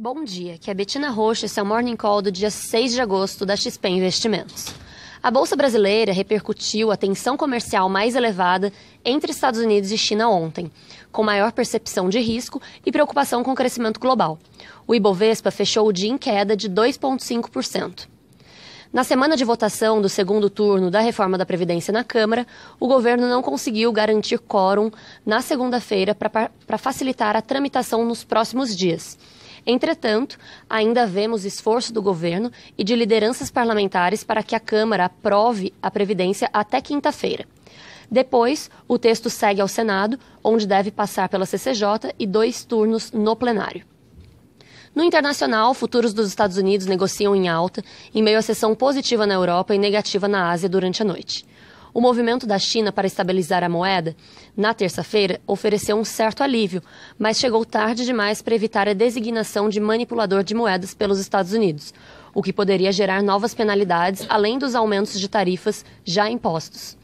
Bom dia, que é Betina Rocha, esse é o Morning Call do dia 6 de agosto da XP Investimentos. A Bolsa Brasileira repercutiu a tensão comercial mais elevada entre Estados Unidos e China ontem, com maior percepção de risco e preocupação com o crescimento global. O Ibovespa fechou o dia em queda de 2,5%. Na semana de votação do segundo turno da reforma da Previdência na Câmara, o governo não conseguiu garantir quórum na segunda-feira para facilitar a tramitação nos próximos dias. Entretanto, ainda vemos esforço do governo e de lideranças parlamentares para que a Câmara aprove a Previdência até quinta-feira. Depois, o texto segue ao Senado, onde deve passar pela CCJ e dois turnos no plenário. No internacional, futuros dos Estados Unidos negociam em alta, em meio à sessão positiva na Europa e negativa na Ásia durante a noite. O movimento da China para estabilizar a moeda, na terça-feira, ofereceu um certo alívio, mas chegou tarde demais para evitar a designação de manipulador de moedas pelos Estados Unidos, o que poderia gerar novas penalidades além dos aumentos de tarifas já impostos.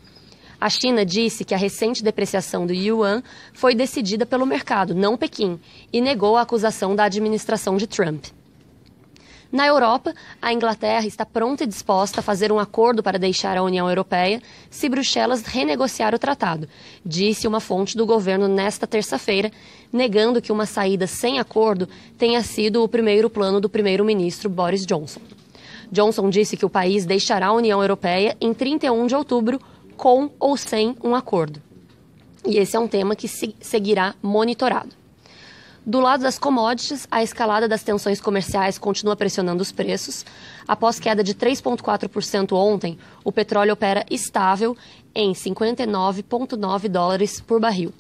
A China disse que a recente depreciação do yuan foi decidida pelo mercado, não Pequim, e negou a acusação da administração de Trump. Na Europa, a Inglaterra está pronta e disposta a fazer um acordo para deixar a União Europeia se Bruxelas renegociar o tratado, disse uma fonte do governo nesta terça-feira, negando que uma saída sem acordo tenha sido o primeiro plano do primeiro-ministro Boris Johnson. Johnson disse que o país deixará a União Europeia em 31 de outubro com ou sem um acordo. E esse é um tema que seguirá monitorado. Do lado das commodities, a escalada das tensões comerciais continua pressionando os preços. Após queda de 3,4% ontem, o petróleo opera estável em 59,9 dólares por barril,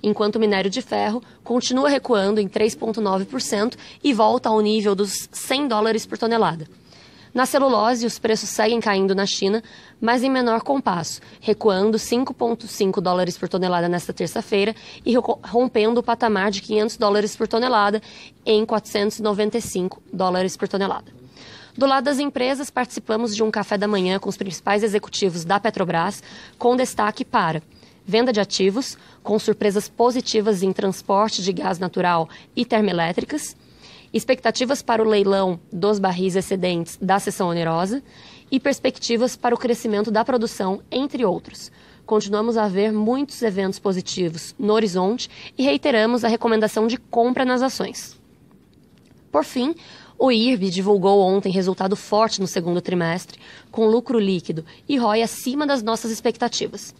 enquanto o minério de ferro continua recuando em 3,9% e volta ao nível dos 100 dólares por tonelada. Na celulose, os preços seguem caindo na China, mas em menor compasso, recuando 5,5 dólares por tonelada nesta terça-feira e rompendo o patamar de 500 dólares por tonelada em 495 dólares por tonelada. Do lado das empresas, participamos de um café da manhã com os principais executivos da Petrobras, com destaque para venda de ativos, com surpresas positivas em transporte de gás natural e termoelétricas, expectativas para o leilão dos barris excedentes da seção onerosa e perspectivas para o crescimento da produção, entre outros. Continuamos a ver muitos eventos positivos no horizonte e reiteramos a recomendação de compra nas ações. Por fim, o IRB divulgou ontem resultado forte no segundo trimestre, com lucro líquido e ROI acima das nossas expectativas.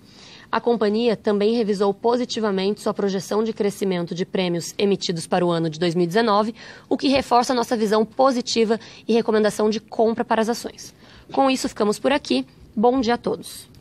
A companhia também revisou positivamente sua projeção de crescimento de prêmios emitidos para o ano de 2019, o que reforça nossa visão positiva e recomendação de compra para as ações. Com isso, ficamos por aqui. Bom dia a todos.